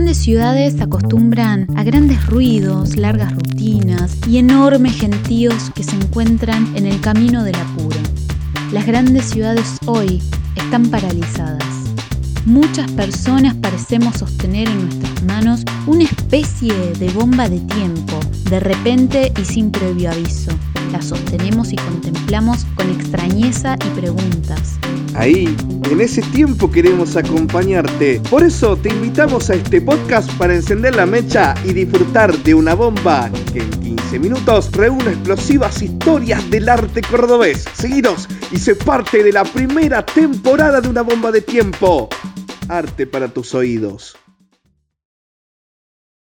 grandes ciudades acostumbran a grandes ruidos, largas rutinas y enormes gentíos que se encuentran en el camino del apuro. Las grandes ciudades hoy están paralizadas. Muchas personas parecemos sostener en nuestras manos una especie de bomba de tiempo, de repente y sin previo aviso. La sostenemos y contemplamos con extrañeza y preguntas. Ahí, en ese tiempo queremos acompañarte. Por eso te invitamos a este podcast para encender la mecha y disfrutar de una bomba que en 15 minutos reúne explosivas historias del arte cordobés. Seguidos y sé parte de la primera temporada de una bomba de tiempo. Arte para tus oídos.